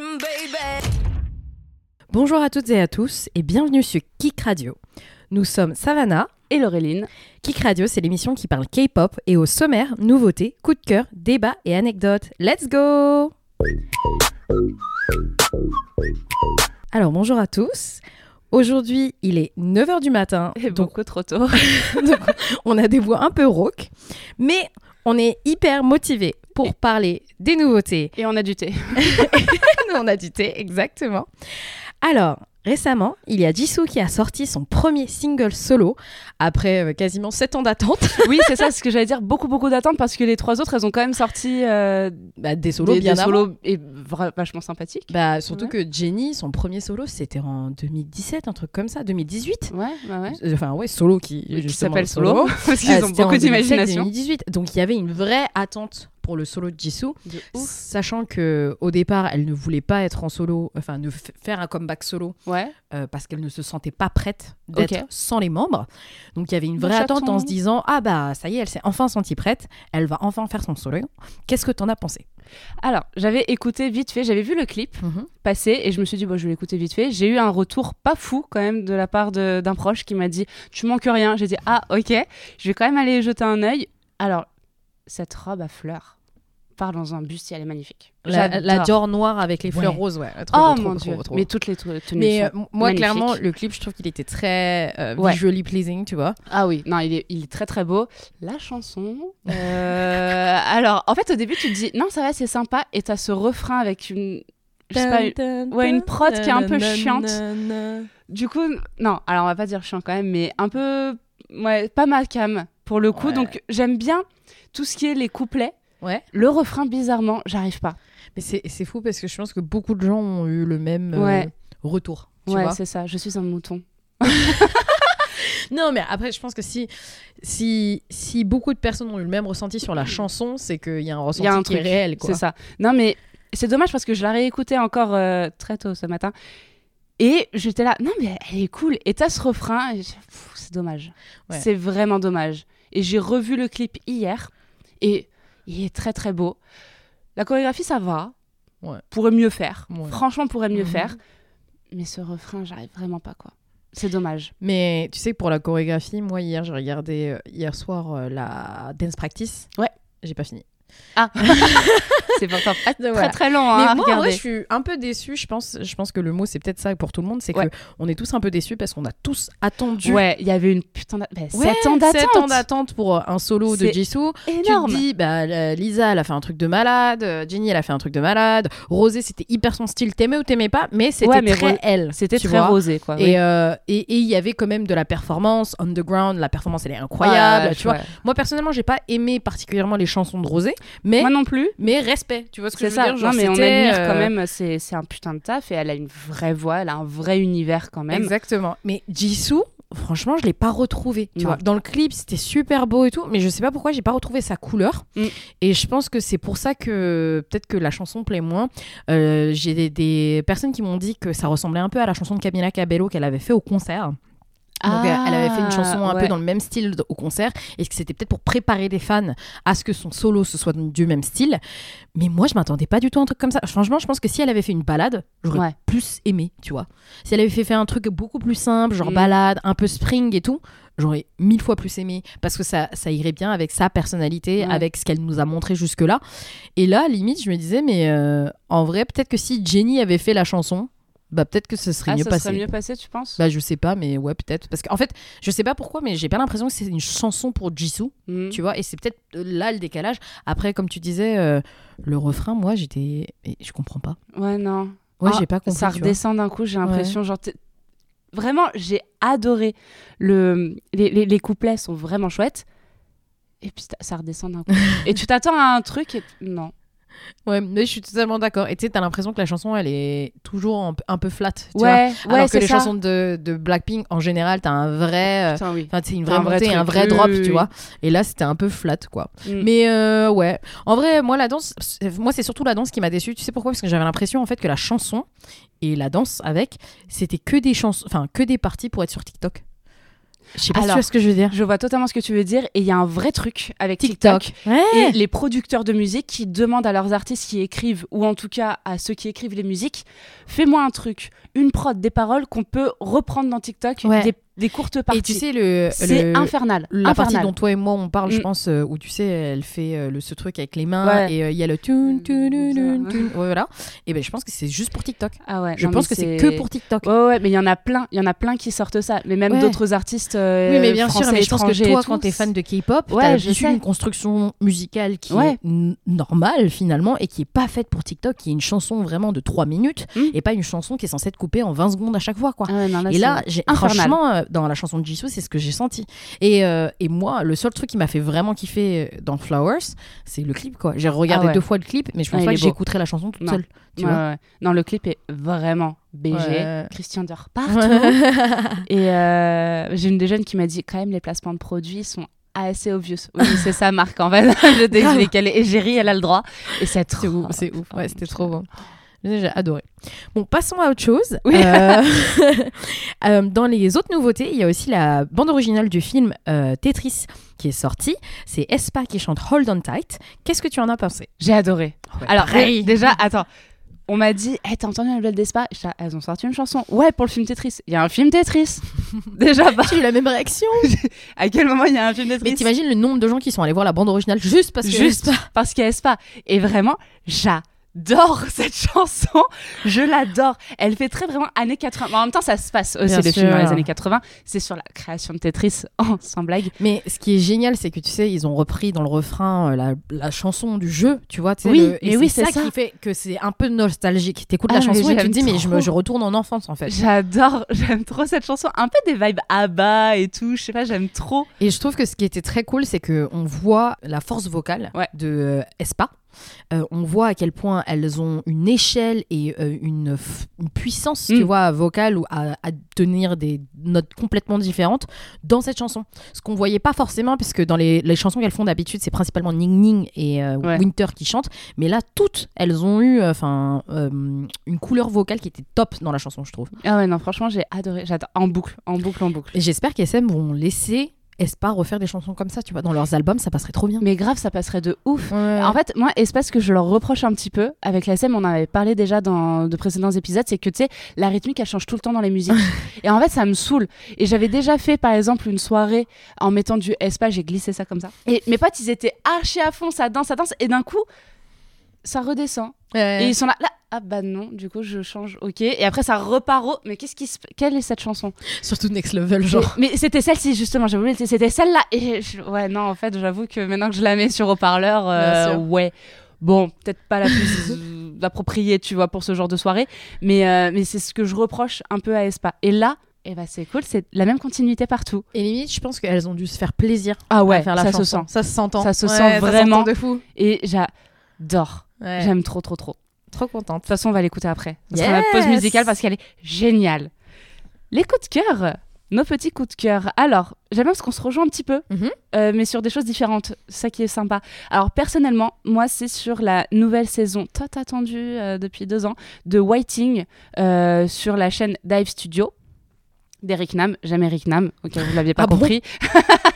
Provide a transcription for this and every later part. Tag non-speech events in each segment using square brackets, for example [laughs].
baby. Bonjour à toutes et à tous et bienvenue sur Kik Radio. Nous sommes Savannah. Et Laureline. Kik Radio, c'est l'émission qui parle K-pop et au sommaire, nouveautés, coups de cœur, débats et anecdotes. Let's go Alors bonjour à tous. Aujourd'hui, il est 9h du matin. Et donc beaucoup trop tôt. [laughs] on a des voix un peu rauques, mais on est hyper motivés pour parler des nouveautés. Et on a du thé. [laughs] Nous, on a du thé, exactement. Alors, récemment, il y a Jisoo qui a sorti son premier single solo après euh, quasiment 7 ans d'attente. [laughs] oui, c'est ça, ce que j'allais dire. Beaucoup, beaucoup d'attentes parce que les trois autres, elles ont quand même sorti euh, Bah, des solos des, bien des avant. solos et vachement sympathiques. Bah, surtout Ouais. que Jenny, son premier solo, c'était en 2017, un truc comme ça, 2018. Ouais, bah ouais. Euh, Enfin, ouais, solo qui, Qui s'appelle le Solo. [laughs] parce qu'ils Euh, ont beaucoup 2017, d'imagination. 2018. Donc, il y avait une vraie attente pour le solo de Jisoo. De. Sachant que au départ, elle ne voulait pas être en solo, enfin, ne faire un comeback solo Ouais. euh, parce qu'elle ne se sentait pas prête d'être sans les membres. Donc il y avait une vraie attente en se disant ah bah ça y est, elle s'est enfin sentie prête, elle va enfin faire son solo. Qu'est-ce que t'en as pensé? Alors, j'avais écouté vite fait, j'avais vu le clip passer et je me suis dit, bon, je vais l'écouter vite fait. J'ai eu un retour pas fou quand même de la part d'un proche qui m'a dit, tu manques rien. J'ai dit, ah, ok, je vais quand même aller jeter un œil. Alors, cette robe à fleurs part dans un bustier, elle est magnifique. La, J'adore. la Dior noire avec les fleurs Ouais. roses, ouais. Trop, Oh trop, mon trop, dieu, trop, trop. mais toutes les tenues Mais sont euh, m- moi, magnifiques. clairement, le clip, je trouve qu'il était très euh, Ouais. visually pleasing, tu vois. Ah oui, non, il est, il est très très beau. La chanson. euh, [laughs] alors, en fait, au début, tu te dis, non, ça va, c'est sympa. Et t'as ce refrain avec une. Je sais pas, ouais, une prod qui est un peu chiante. Du coup, non, alors on va pas dire chiant quand même, mais un peu. Ouais, pas ma cam pour le coup. Ouais. Donc, j'aime bien tout ce qui est les couplets. Ouais. Le refrain, bizarrement, j'arrive pas. Mais c'est fou parce que je pense que beaucoup de gens ont eu le même euh, retour. Tu ouais, c'est ça. Je suis un mouton. [laughs] Non, mais après, je pense que si, si, si beaucoup de personnes ont eu le même ressenti sur la chanson, c'est qu'il y a un ressenti Il y a un qui est réel. C'est ça. Non, mais c'est dommage parce que je l'ai réécouté encore euh, très tôt ce matin. Et j'étais là, non, mais elle est cool. Et t'as ce refrain, c'est dommage. Ouais. C'est vraiment dommage. Et j'ai revu le clip hier, et il est très très beau. La chorégraphie, ça va. Ouais. Pourrait mieux faire. Ouais. Franchement, pourrait mieux Mhm. faire. Mais ce refrain, j'arrive vraiment pas, quoi. C'est dommage. Mais tu sais, pour la chorégraphie, moi, hier, j'ai regardé euh, hier soir euh, la dance practice. Ouais. J'ai pas fini. Ah [laughs] C'est pourtant pas Donc, très voilà. très long hein, Mais à moi, en vrai, je suis un peu déçue. Je pense, je pense que le mot, c'est peut-être ça pour tout le monde. C'est Ouais. que on est tous un peu déçus parce qu'on a tous attendu. Ouais, il y avait une putain de... bah, Ouais, 7 ans d'attente. sept ans d'attente pour euh, un solo de Jisoo. Énorme. Tu te dis, bah, Lisa, elle a fait un truc de malade. euh, Jenny, elle a fait un truc de malade. Rosé, c'était hyper son style. T'aimais ou t'aimais pas, mais c'était Ouais, très Ro- elle. C'était très vois. rosé, quoi. Et euh, et et il y avait quand même de la performance underground. La performance, elle est incroyable. tu vois. Moi, personnellement, j'ai pas aimé particulièrement les chansons de Rosé, mais, Moi non plus. mais respect. Tu vois ce que C'est je veux ça. dire Genre, non, mais on admire quand euh, même. C'est c'est un putain de taf et elle a une vraie voix, elle a un vrai univers quand même. Exactement. Mais Jisoo, franchement, je l'ai pas retrouvé. Tu Non. vois, dans le clip, c'était super beau et tout, mais je sais pas pourquoi j'ai pas retrouvé sa couleur. Mm. Et je pense que c'est pour ça que peut-être que la chanson plaît moins. Euh, j'ai des, des personnes qui m'ont dit que ça ressemblait un peu à la chanson de Camila Cabello qu'elle avait fait au concert. Donc, elle avait fait une chanson un peu Ah, dans le même style au concert et que c'était peut-être pour préparer les fans à ce que son solo ce soit du même style? Mais moi, je m'attendais pas du tout à un truc comme ça. Franchement, je pense que si elle avait fait une balade, j'aurais Ouais. plus aimé, tu vois. Si elle avait fait, fait un truc beaucoup plus simple, genre Mm. balade, un peu spring et tout, j'aurais mille fois plus aimé parce que ça, ça irait bien avec sa personnalité, Ouais. avec ce qu'elle nous a montré jusque-là. Et là, limite, je me disais, mais euh, en vrai, peut-être que si Jenny avait fait la chanson, bah peut-être que ce serait Ah, mieux ça passé. serait mieux passé, tu penses? Bah je sais pas, mais ouais peut-être. Parce qu'en fait, je sais pas pourquoi, mais j'ai pas l'impression que c'est une chanson pour Jisoo, Mhm. tu vois. Et c'est peut-être euh, là le décalage. Après, comme tu disais, euh, le refrain, moi j'étais... Je comprends pas. Ouais, non. Ouais, Ah, j'ai pas compris. Ça redescend d'un coup, j'ai l'impression. Genre, vraiment, j'ai adoré. Le... Les, les, les couplets sont vraiment chouettes. Et puis ça- ça redescend d'un coup. [laughs] et tu t'attends à un truc et non. Ouais, mais je suis totalement d'accord. Et tu sais, t'as l'impression que la chanson, elle est toujours un, peu- un peu flat. Tu vois Ouais, ouais, Alors que les ça. chansons de, de Blackpink, en général, t'as un vrai... euh, Putain, oui. Une vraie un montée, un vrai drop, oui, tu vois. Et là, c'était un peu flat, quoi. Mm. Mais euh, ouais. En vrai, moi, la danse, moi, c'est surtout la danse qui m'a déçue. Tu sais pourquoi? Parce que j'avais l'impression, en fait, que la chanson et la danse avec, c'était que des chansons, enfin, que des parties pour être sur TikTok. Je sais pas si tu vois ce que je veux dire. Je vois totalement ce que tu veux dire. Et il y a un vrai truc avec TikTok. Et les producteurs de musique qui demandent à leurs artistes qui écrivent, ou en tout cas à ceux qui écrivent les musiques, fais-moi un truc, une prod, des paroles qu'on peut reprendre dans TikTok, des des courtes parties. Et tu sais, le, c'est infernal. La partie dont toi et moi on parle, je mm. pense, euh, où tu sais, elle fait euh, le, ce truc avec les mains et euh, il y a le tune, tune, tune, tune, voilà. Et ben je pense que c'est juste pour TikTok. Ah ouais. Je pense que c'est que pour TikTok. Ouais, ouais, mais il y en a plein, il y en a plein qui sortent ça, mais même d'autres artistes. oui, mais bien sûr, mais je pense que toi, quand t'es fan de K-pop, ouais, t'as une construction musicale qui est normale finalement et qui est pas faite pour TikTok, qui est une chanson vraiment de 3 minutes mm. et pas une chanson qui est censée être coupée en 20 secondes à chaque fois, quoi. Ah et là, franchement, dans la chanson de Jisoo c'est ce que j'ai senti. Et, euh, et, moi, le seul truc qui m'a fait vraiment kiffer euh, dans Flowers, c'est le clip, quoi. J'ai regardé ah deux fois le clip, mais je pense pas que j'écouterai la chanson toute seule. Tu vois Non, le clip est vraiment BG. Christian Dior [laughs] partout. et euh, j'ai une des jeunes qui m'a dit, quand même, les placements de produits sont assez obvious. Oui, [laughs] c'est ça, Marc, en fait. [laughs] je t'ai lesquels. Et Géry, elle a le droit. Et c'est trop. ouf. C'est ouf. Ouais, c'était trop bon. J'ai adoré. Bon, passons à autre chose. [laughs] Euh, [laughs] euh, dans les autres nouveautés, il y a aussi la bande originale du film euh, Tetris qui est sortie. C'est Espa qui chante Hold On Tight. Qu'est-ce que tu en as pensé? J'ai adoré. Alors, déjà, attends. On m'a dit, hey, t'as entendu la nouvelle d'Espa? Elles ont sorti une chanson. Ouais, pour le film Tetris. Il y a un film Tetris. [laughs] Déjà, bah. J'ai eu la même réaction. à quel moment il y a un film Tetris? Mais t'imagines le nombre de gens qui sont allés voir la bande originale juste parce que Juste parce qu'il y a Espa. Et vraiment, j'adore j'adore [laughs] cette chanson. Je l'adore. Elle fait très vraiment années 80. en même temps, ça se passe aussi le film dans les années 80. C'est sur la création de Tetris, [laughs] oh, sans blague. Mais ce qui est génial, c'est que tu sais, ils ont repris dans le refrain euh, la, la chanson du jeu, tu vois. oui, et oui, c'est ça, qui fait que c'est un peu nostalgique. T'écoutes ah, la chanson et tu te dis, mais je, me, je retourne en enfance en fait. J'adore, [laughs] j'aime trop cette chanson. Un peu des vibes ABBA et tout. Je sais pas, j'aime trop. Et je trouve que ce qui était très cool, c'est qu'on voit la force vocale de euh, Espa euh, on voit à quel point elles ont une échelle et euh, une, puissance, tu mm. vois, vocale ou à, tenir des notes complètement différentes dans cette chanson. Ce qu'on voyait pas forcément, puisque dans les, chansons qu'elles font d'habitude, c'est principalement Ning Ning et euh, Winter qui chantent, mais là, toutes, elles ont eu enfin une couleur vocale qui était top dans la chanson, je trouve. Ah ouais, non, franchement, j'ai adoré. J'adore. En boucle, en boucle, en boucle. J'espère qu'SM vont laisser Espa refaire des chansons comme ça, tu vois, dans leurs albums, ça passerait trop bien. Mais grave, ça passerait de ouf. En fait, moi, Espace que je leur reproche un petit peu, avec la SM, on en avait parlé déjà dans de précédents épisodes, c'est que tu sais, la rythmique, elle change tout le temps dans les musiques. [laughs] et en fait, ça me saoule. Et j'avais déjà fait, par exemple, une soirée en mettant du Espa, j'ai glissé ça comme ça. Et mes potes, ils étaient archi à fond, ça danse, ça danse, et d'un coup, ça redescend. Et ils sont là, là, ah bah non, du coup je change, ok. Et après ça repart au. Mais qu'est-ce qui se. Quelle est cette chanson? Surtout Next Level, genre. Mais, c'était celle-ci justement, j'avoue, c'était celle-là. Et ouais, non, en fait, j'avoue que maintenant que je la mets sur haut-parleur, euh, ouais. Bon, peut-être pas la plus [laughs] appropriée, tu vois, pour ce genre de soirée. Mais, euh, mais c'est ce que je reproche un peu à Espa. Et là, eh ben c'est cool, c'est la même continuité partout. Et limite, je pense qu'elles ont dû se faire plaisir ah ouais, à faire la ça chanson. Se sent. Ça se s'entend. Ça se sent vraiment de fou. Et j'adore. J'aime trop, trop, trop. Trop contente. De toute façon, on va l'écouter après. Ce sera la pause musicale parce qu'elle est géniale. Les coups de cœur. Nos petits coups de cœur. Alors, j'aime bien parce qu'on se rejoint un petit peu, mhm. euh, mais sur des choses différentes. Ça qui est sympa. Alors, personnellement, moi, c'est sur la nouvelle saison, tant attendue euh, depuis deux ans, de Whiting euh, sur la chaîne Dive Studio d'Eric Nam. J'aime Eric Nam, ok, vous l'aviez pas ah compris. [laughs]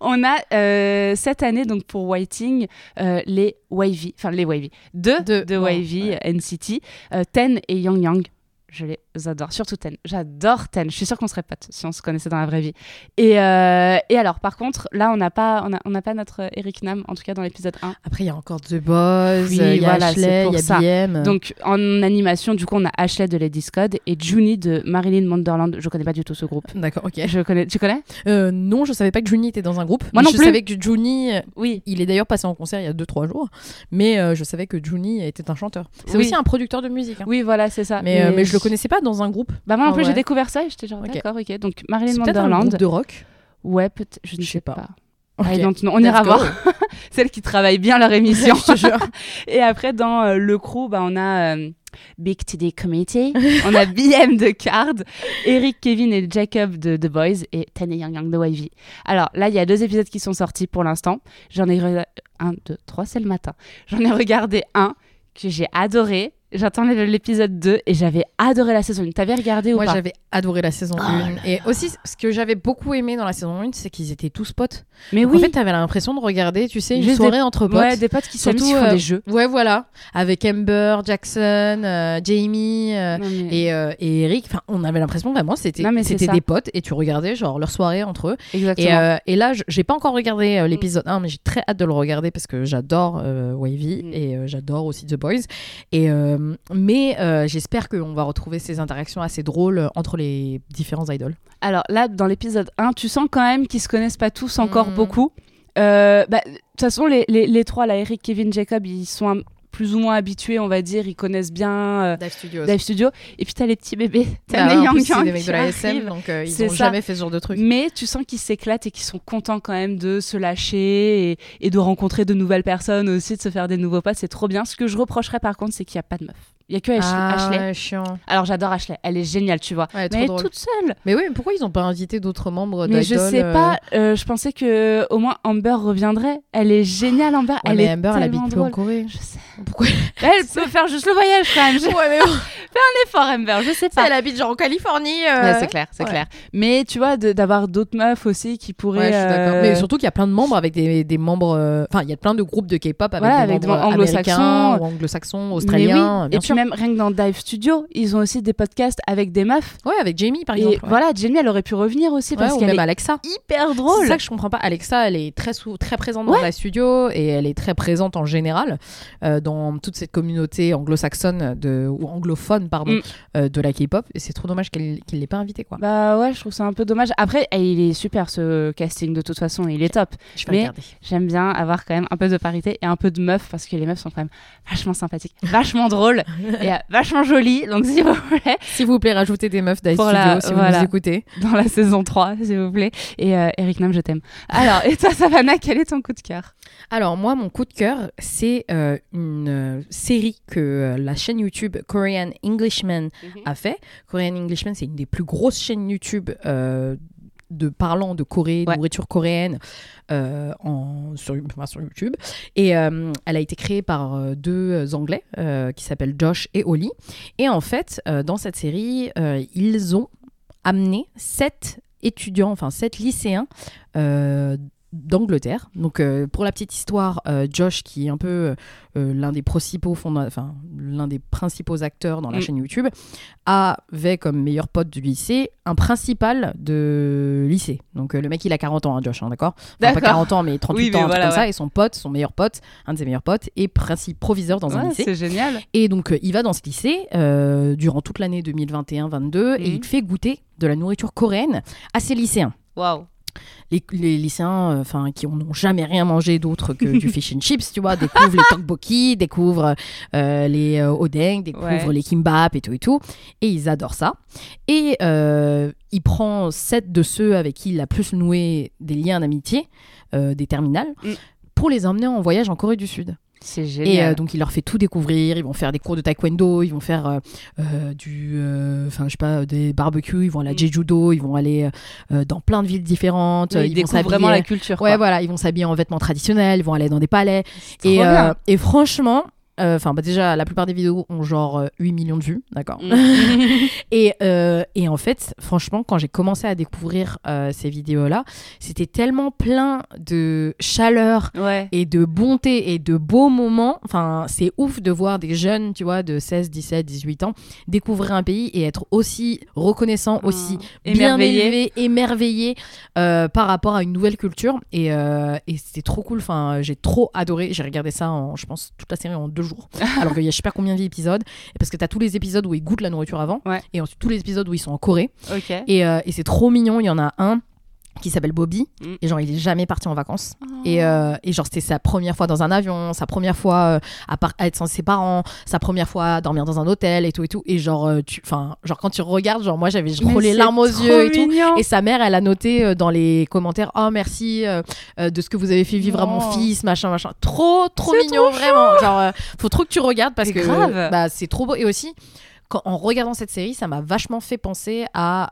on a euh, cette année, donc pour Whiting, euh, les Wavy, enfin les Wavy, deux de, de Wavy, NCT, euh, Ten et Yang Yang. Je les adore, surtout Ten. J'adore Ten. Je suis sûre qu'on serait potes si on se connaissait dans la vraie vie. Et, euh, et alors, par contre, là, on n'a pas, on a, pas notre Eric Nam, en tout cas dans l'épisode 1. Après, il y a encore The Boys, il y a Ashley, il y a BM. Donc, en animation, du coup, on a Ashley de Lady Scott et Junie de Marilyn Wonderland. Je connais pas du tout ce groupe. D'accord, ok. Je connais, tu connais? Euh, Non, je savais pas que Junie était dans un groupe. Moi non je savais que Junie, oui. il est d'ailleurs passé en concert il y a 2-3 jours, mais euh, je savais que Junie était un chanteur. C'est aussi un producteur de musique. Hein. Oui, voilà, c'est ça. Mais, mais je le connaissais pas dans un groupe. Bah moi en plus j'ai découvert ça et j'étais genre d'accord ok donc Marilyn Wonderland. de rock. Ouais peut-être je ne sais pas. [laughs] on ira voir. [laughs] Celles qui travaillent bien leur émission. [laughs] et après dans euh, le crew bah on a euh, Big TD Committee, on a BM de Card, Eric, Kevin et Jacob de The Boys et Tanya Young Young de YV. Alors là, il y a deux épisodes qui sont sortis pour l'instant. J'en ai un, deux, trois, c'est le matin. J'en ai regardé un que j'ai adoré j'attends l'épisode 2 et j'avais adoré la saison 1. T'avais regardé ou Moi, pas? j'avais adoré la saison 1. Et aussi, ce que j'avais beaucoup aimé dans la saison 1, c'est qu'ils étaient tous potes. Mais Donc, oui. En fait, t'avais l'impression de regarder, tu sais, une Juste soirée des- entre potes. Ouais, des potes qui s'amusent, qui font euh, des jeux. Ouais, voilà. Avec Amber, Jackson, euh, Jamie euh, Non, mais- et, euh, et Eric. Enfin, on avait l'impression vraiment c'était c'est c'était ça. des potes et tu regardais genre leur soirée entre eux. Exactement. Et, euh, et là, je- j'ai pas encore regardé euh, l'épisode 1, mais j'ai très hâte de le regarder parce que j'adore euh, Wavy Mm. et euh, j'adore aussi The Boys. Et, euh, mais euh, j'espère qu'on va retrouver ces interactions assez drôles euh, entre les différents idoles. Alors là, dans l'épisode 1, tu sens quand même qu'ils se connaissent pas tous encore Mhm. beaucoup. Euh, bah, De toute façon, les, les, les trois, là, Eric, Kevin, Jacob, ils sont un- plus ou moins habitués, on va dire. Ils connaissent bien euh, Dive Studios. Dive Studio. Et puis t'as les petits bébés. [laughs] T'as les des mecs de la qui SM, donc euh, ils C'est ont ça. jamais fait ce genre de truc. Mais tu sens qu'ils s'éclatent et qu'ils sont contents quand même de se lâcher et, et de rencontrer de nouvelles personnes aussi, de se faire des nouveaux potes. C'est trop bien. Ce que je reprocherais par contre, c'est qu'il n'y a pas de meuf. Il y a que Ash- Ah, Ashley. chiant. Alors j'adore Ashley. Elle est géniale, tu vois. Ouais, mais elle est toute seule. Mais oui, mais pourquoi ils ont pas invité d'autres membres Mais je sais euh, pas, euh, je pensais que au moins Amber reviendrait. Elle est géniale, Amber. Ouais, elle mais est Amber, elle habite plus en. Corée. Je sais. Pourquoi [laughs] Elle peut faire juste le voyage quand même. Je [laughs] Ouais, mais bon, [laughs] fais fort, Amber. Je sais pas. elle habite genre en Californie. euh, Ouais, c'est clair, c'est clair. Mais tu vois, d'avoir d'autres meufs aussi qui pourraient. Euh, Mais surtout qu'il y a plein de membres avec des, des membres. euh, Enfin, il y a plein de groupes de K-pop avec Voilà, des avec des membres anglo-saxons. anglo-saxons, australiens, sûr. même rien que dans Dive Studio, ils ont aussi des podcasts avec des meufs. Ouais, avec Jamie par et exemple. ouais. voilà, Jamie, elle aurait pu revenir aussi Ouais, parce ou qu'elle est Alexa. hyper C'est drôle. ça que je comprends pas. Alexa, elle est très, très présente dans Ouais. la studio et elle est très présente en général euh, dans toute cette communauté anglo-saxonne de, ou anglophone pardon, Mm. euh, de la K-pop. Et c'est trop dommage qu'elle ne l'ait pas invitée. Quoi. Bah ouais, je trouve ça un peu dommage. Après, il est super ce casting de toute façon, il est top. je vais mais-. J'aime bien avoir quand même un peu de parité et un peu de meufs parce que les meufs sont quand même vachement sympathiques, vachement drôles et euh, vachement jolies. Donc [laughs] si vous voulez, S'il vous plaît, rajoutez des meufs d'Ice Pour Studio la- si vous nous écoutez. dans la saison 3, s'il vous plaît. Et euh, Eric Nam, je t'aime. Alors, et toi, Savannah, quel est ton coup de cœur? Alors moi, mon coup de cœur, c'est euh, une série que euh, la chaîne YouTube Korean Englishman a fait. Korean Englishman, c'est une des plus grosses chaînes YouTube euh, de parlant de Corée, Ouais. nourriture coréenne euh, en, sur, enfin, sur YouTube. Et euh, elle a été créée par euh, deux Anglais qui s'appellent Josh et Oli. Et en fait, dans cette série, ils ont amené sept étudiants, enfin sept lycéens d'Angleterre. Donc euh, pour la petite histoire, euh, Josh qui est un peu euh, l'un des principaux enfin l'un des principaux acteurs dans la Mm. chaîne YouTube, avait comme meilleur pote du lycée un principal de lycée. Donc le mec il a 40 ans, hein, Josh, hein, d'accord? Enfin, Pas D'accord. 40 ans mais 38 Oui, mais ans, un truc voilà, comme ça. Et son pote, son meilleur pote, un de ses meilleurs potes, est princi- proviseur dans un lycée. C'est génial. Et donc, il va dans ce lycée durant toute l'année 2021-22 et Mhm. il fait goûter de la nourriture coréenne à ses lycéens. Waouh. Les, les lycéens euh, enfin qui n'ont jamais rien mangé d'autre que du [laughs] fish and chips, tu vois, découvrent les tteokbokki, [laughs] découvrent euh, les euh, odeng, découvrent Ouais. les kimbap et tout et tout. Et ils adorent ça. Et euh, il prend sept de ceux avec qui il a plus noué des liens d'amitié, des terminales, Mm. pour les emmener en voyage en Corée du Sud. C'est Et euh, donc il leur fait tout découvrir, ils vont faire des cours de taekwondo, ils vont faire euh, euh, du, enfin je sais pas, des barbecues, ils vont aller à Mm. Jeju-do, ils vont aller dans plein de villes différentes, Oui, ils ils vont vraiment la culture. Ouais quoi. voilà, ils vont s'habiller en vêtements traditionnels, ils vont aller dans des palais. Et franchement, euh, enfin bah déjà la plupart des vidéos ont genre euh, 8 millions de vues, d'accord. Mm. [laughs] Et, euh, et en fait, franchement, quand j'ai commencé à découvrir euh, ces vidéos-là, c'était tellement plein de chaleur ouais. et de bonté et de beaux moments. Enfin, c'est ouf de voir des jeunes, tu vois, de 16, 17, 18 ans, découvrir un pays et être aussi reconnaissant, aussi Mmh. bien Émerveillé. élevé, émerveillé par rapport à une nouvelle culture. Et, et c'était trop cool. Enfin, j'ai trop adoré. J'ai regardé ça, en, je pense, toute la série en deux jours. Alors qu'il y a je sais pas combien d'épisodes. Parce que tu as tous les épisodes où ils goûtent la nourriture avant. Ouais. Et ensuite tous les épisodes où ils sont en Corée. Et, euh, et c'est trop mignon. Il y en a un qui s'appelle Bobby. Mm. Et genre, il est jamais parti en vacances. Et, euh, et genre, c'était sa première fois dans un avion, sa première fois euh, à, être sans ses parents, sa première fois à dormir dans un hôtel et tout et tout. Et genre, euh, tu, enfin, genre quand tu regardes, genre moi j'avais trop les larmes aux yeux et tout. Et sa mère, elle a noté euh, dans les commentaires, oh merci de ce que vous avez fait vivre à mon fils, machin, machin. Trop, trop mignon, trop vraiment. Genre, faut trop que tu regardes parce que grave. bah, c'est trop beau. Et aussi, quand, en regardant cette série, ça m'a vachement fait penser à.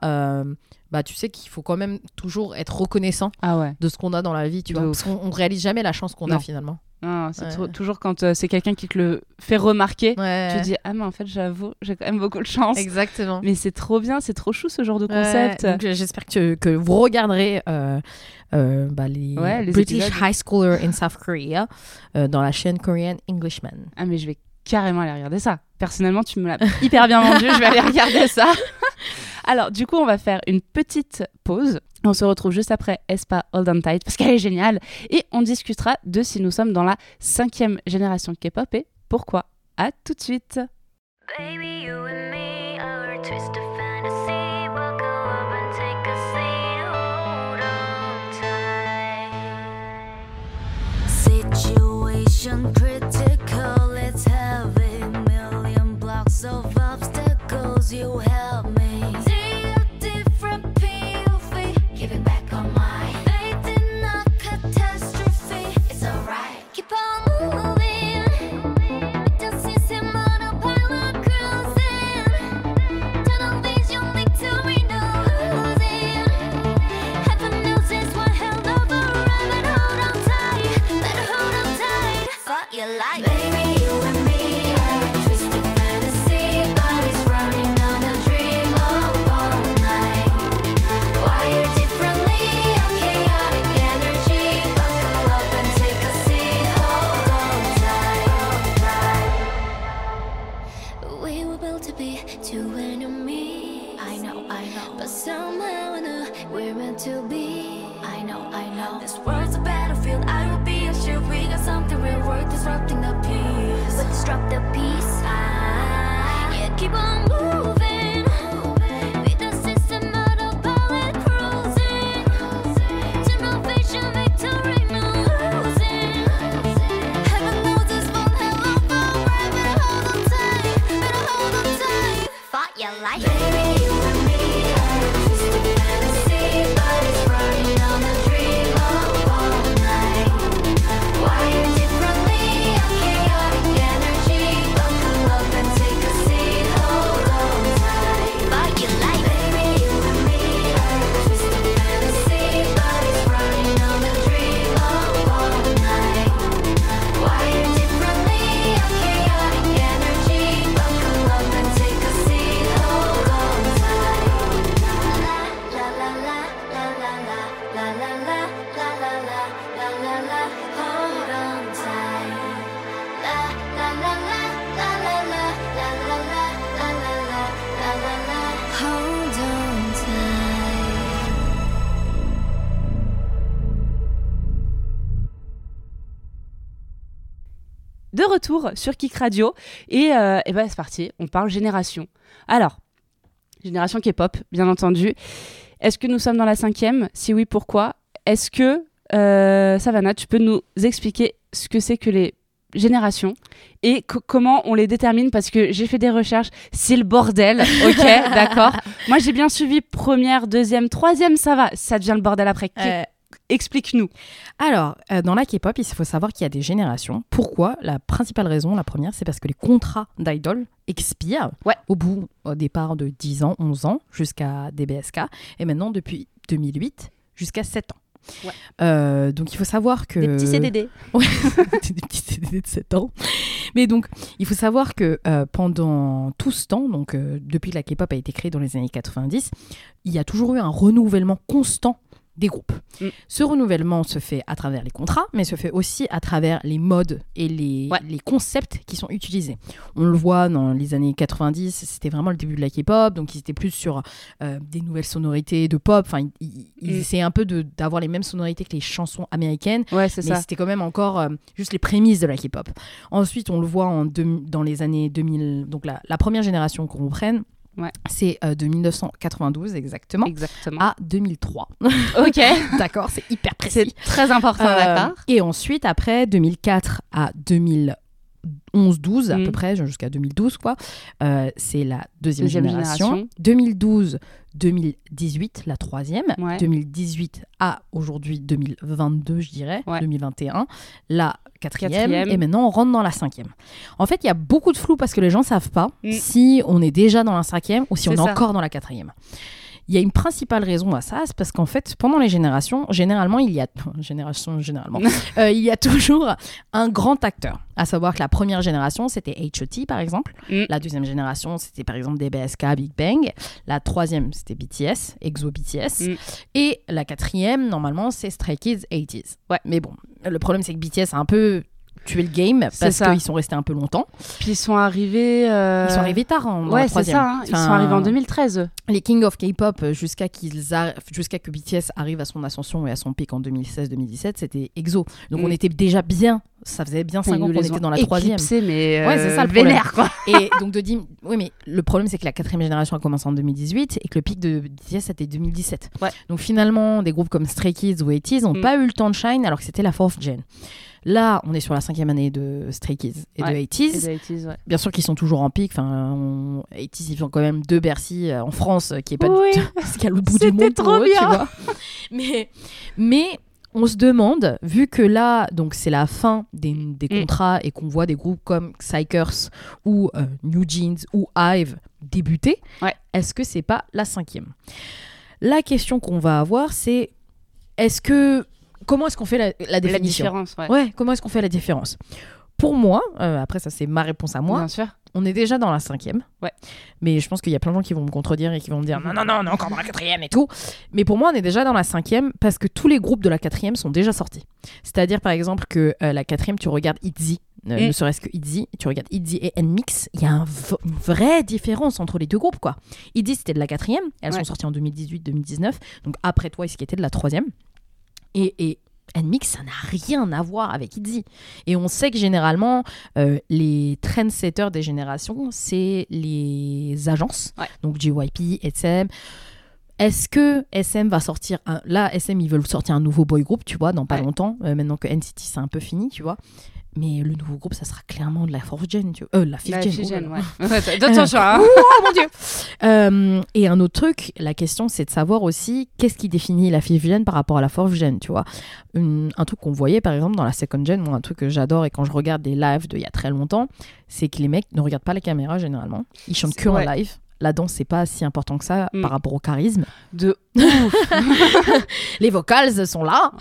Euh, bah, tu sais qu'il faut quand même toujours être reconnaissant ah de ce qu'on a dans la vie, tu vois. Parce qu'on réalise jamais la chance qu'on a finalement. c'est toujours quand euh, c'est quelqu'un qui te le fait remarquer, tu te dis ah mais en fait j'avoue j'ai quand même beaucoup de chance. Exactement. Mais c'est trop bien, c'est trop chou ce genre de concept. j'espère que, que vous regarderez euh, bah, les, British High Schooler in South Korea dans la chaîne Korean Englishman. Ah mais je vais carrément aller regarder ça. Personnellement, tu me l'as hyper bien vendu, je vais aller regarder ça. [laughs] Alors, du coup, on va faire une petite pause. On se retrouve juste après Espa Hold On Tight parce qu'elle est géniale. Et on discutera de si nous sommes dans la cinquième génération K-pop et pourquoi. À tout de suite. Baby, you and me twist of fantasy. Critical, have million blocks of obstacles. You like. Me. retour sur Kik Radio. Et, euh, et ben c'est parti, on parle génération. Alors, génération K-pop, bien entendu. Est-ce que nous sommes dans la cinquième? Si oui, pourquoi? Est-ce que, euh, Savannah, tu peux nous expliquer ce que c'est que les générations et comment on les détermine? Parce que j'ai fait des recherches, c'est le bordel, ok, [laughs] d'accord? Moi j'ai bien suivi première, deuxième, troisième, ça va, ça devient le bordel après. Euh, Explique-nous. Alors, euh, dans la K-pop, il faut savoir qu'il y a des générations. Pourquoi La principale raison, la première, c'est parce que les contrats d'idol expirent au bout, au départ de 10 ans, 11 ans, jusqu'à DBSK, et maintenant depuis 2008 jusqu'à 7 ans. Euh, donc il faut savoir que... Des petits CDD. [laughs] Ouais, des petits CDD de 7 ans. Mais donc il faut savoir que euh, pendant tout ce temps, donc depuis que la K-pop a été créée dans les années 90, il y a toujours eu un renouvellement constant des groupes. Mm. Ce renouvellement se fait à travers les contrats, mais se fait aussi à travers les modes et les, les concepts qui sont utilisés. On le voit dans les années 90, c'était vraiment le début de la K-pop, donc ils étaient plus sur euh, des nouvelles sonorités de pop. Enfin, ils, mm. essayaient un peu d'avoir les mêmes sonorités que les chansons américaines, ouais, mais c'était quand même encore euh, juste les prémices de la K-pop. Ensuite, on le voit en dans les années 2000, donc la, la première génération qu'on c'est euh, de 1992 exactement, exactement, à 2003. Ok. [laughs] d'accord, c'est hyper précis. C'est très important, euh, d'accord. Et ensuite, après 2004 à 2011, 11-12 à peu mm. près, jusqu'à 2012, quoi. Euh, c'est la deuxième, génération. 2012, 2018, la troisième. 2018 à aujourd'hui 2022, je dirais, 2021, la quatrième, Et maintenant, on rentre dans la cinquième. En fait, il y a beaucoup de flou parce que les gens savent pas mm. si on est déjà dans la cinquième ou si on est encore dans la quatrième. Il y a une principale raison à ça, c'est parce qu'en fait, pendant les générations, généralement, il y a [laughs] génération généralement, [laughs] euh, il y a toujours un grand acteur. À savoir que la première génération, c'était H.O.T. par exemple. Mm. La deuxième génération, c'était par exemple DBSK, Big Bang. La troisième, c'était BTS, EXO BTS. Mm. Et la quatrième, normalement, c'est Stray Kids 80s. Ouais, mais bon, le problème, c'est que BTS a un peu tuer le game parce qu'ils sont restés un peu longtemps. Puis ils sont arrivés. Euh, ils sont arrivés tard en ouais, c'est ça. Hein. Ils sont arrivés en 2013. Les King of K-pop euh, jusqu'à qu'ils jusqu'à que BTS arrive à son ascension et à son pic en 2016-2017, c'était EXO. Donc on était déjà bien. Ça faisait bien 5 ans qu'on était dans la troisième. mais ouais, c'est ça le euh, vénère, quoi. [laughs] et donc de dire, oui, mais le problème c'est que la quatrième génération a commencé en 2018 et que le pic de BTS c'était 2017. Ouais. Donc finalement, des groupes comme Stray Kids ou 80 n'ont mm. pas eu le temps de shine alors que c'était la fourth gen. Là, on est sur la cinquième année de Stray Kids et de 80s. Bien sûr qu'ils sont toujours en pic. Enfin, 80s, ils font quand même deux Bercy euh, en France, euh, qui est pas oui. [laughs] ce y a bout du monde trop bien. tu vois. mais, mais on se demande, vu que là, donc c'est la fin des, des mm. contrats et qu'on voit des groupes comme Psychers ou euh, New Jeans ou Hive débuter, est-ce que c'est pas la cinquième? La question qu'on va avoir, c'est est-ce que comment est-ce qu'on fait la, définition La différence, ouais. comment est-ce qu'on fait la différence Pour moi, euh, après ça c'est ma réponse à moi. Bien sûr. On est déjà dans la cinquième. Ouais. Mais je pense qu'il y a plein de gens qui vont me contredire et qui vont me dire non, non, non, on est encore dans la quatrième et tout. Mais pour moi, on est déjà dans la cinquième parce que tous les groupes de la quatrième sont déjà sortis. C'est-à-dire, par exemple, que euh, la quatrième, tu regardes ITZY, euh, ne serait-ce que ITZY, tu regardes ITZY et NMIX, il y a une vraie différence entre les deux groupes, quoi. ITZY, c'était de la quatrième, elles sont sorties en 2018-2019, donc après toi, ce qui était de la troisième. Et, et NMIX, ça n'a rien à voir avec ITZY. Et on sait que généralement, euh, les trendsetters des générations, c'est les agences, donc JYP, SM. Est-ce que SM va sortir un... Là, SM, ils veulent sortir un nouveau boy group, tu vois, dans pas longtemps, euh, maintenant que NCT, c'est un peu fini, tu vois. Mais le nouveau groupe, ça sera clairement de la fourth gen, tu vois. Euh, la fifth gen. ouais. Attention, hein. [laughs] oh mon dieu. Euh, et un autre truc, la question, c'est de savoir aussi qu'est-ce qui définit la fifth gen par rapport à la fourth gen, tu vois. un truc qu'on voyait, par exemple, dans la second gen, moi, un truc que j'adore et quand je regarde des lives d'il y a très longtemps, c'est que les mecs ne regardent pas la caméra généralement. Ils chantent que en live la danse, c'est pas si important que ça mm. par rapport au charisme. De [laughs] Les vocals sont là.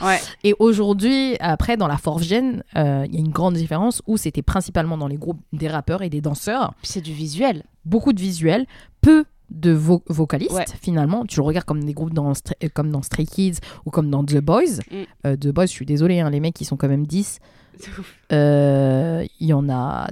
Et aujourd'hui, après, dans la fourth gen, euh, il y a une grande différence où c'était principalement dans les groupes des rappeurs et des danseurs. c'est du visuel. Beaucoup de visuel, peu de vocalistes finalement tu le regardes comme des groupes dans, euh, comme dans Stray Kids ou comme dans The Boys mm. euh, The Boys je suis désolée hein, les mecs qui sont quand même 10 [laughs] il y en a